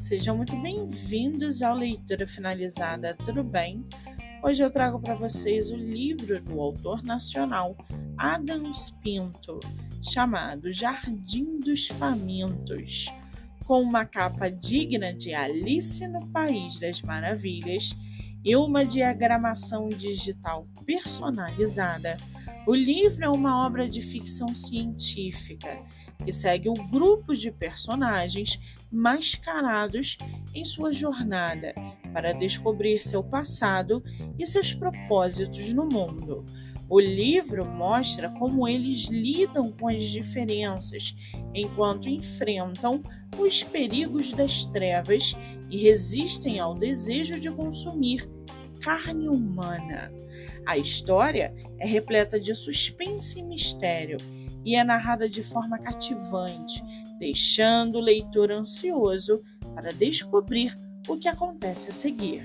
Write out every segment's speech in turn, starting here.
Sejam muito bem-vindos ao Leitura Finalizada, tudo bem? Hoje eu trago para vocês o livro do autor nacional Adams Pinto, chamado Jardim dos Famintos, com uma capa digna de Alice no País das Maravilhas e uma diagramação digital personalizada. O livro é uma obra de ficção científica que segue um grupo de personagens mascarados em sua jornada para descobrir seu passado e seus propósitos no mundo. O livro mostra como eles lidam com as diferenças enquanto enfrentam os perigos das trevas e resistem ao desejo de consumir carne humana. A história é repleta de suspense e mistério e é narrada de forma cativante, deixando o leitor ansioso para descobrir o que acontece a seguir.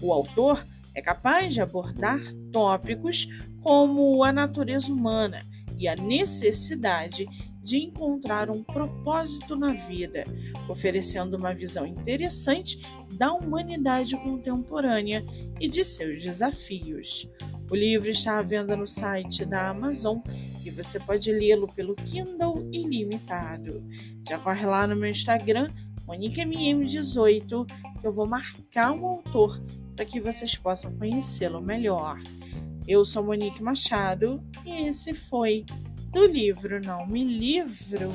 O autor é capaz de abordar tópicos como a natureza humana e a necessidade de encontrar um propósito na vida, oferecendo uma visão interessante da humanidade contemporânea e de seus desafios. O livro está à venda no site da Amazon e você pode lê-lo pelo Kindle Ilimitado. Já corre lá no meu Instagram, MoniqueMM18, que eu vou marcar um autor para que vocês possam conhecê-lo melhor. Eu sou Monique Machado e esse foi do livro Não Me Livro.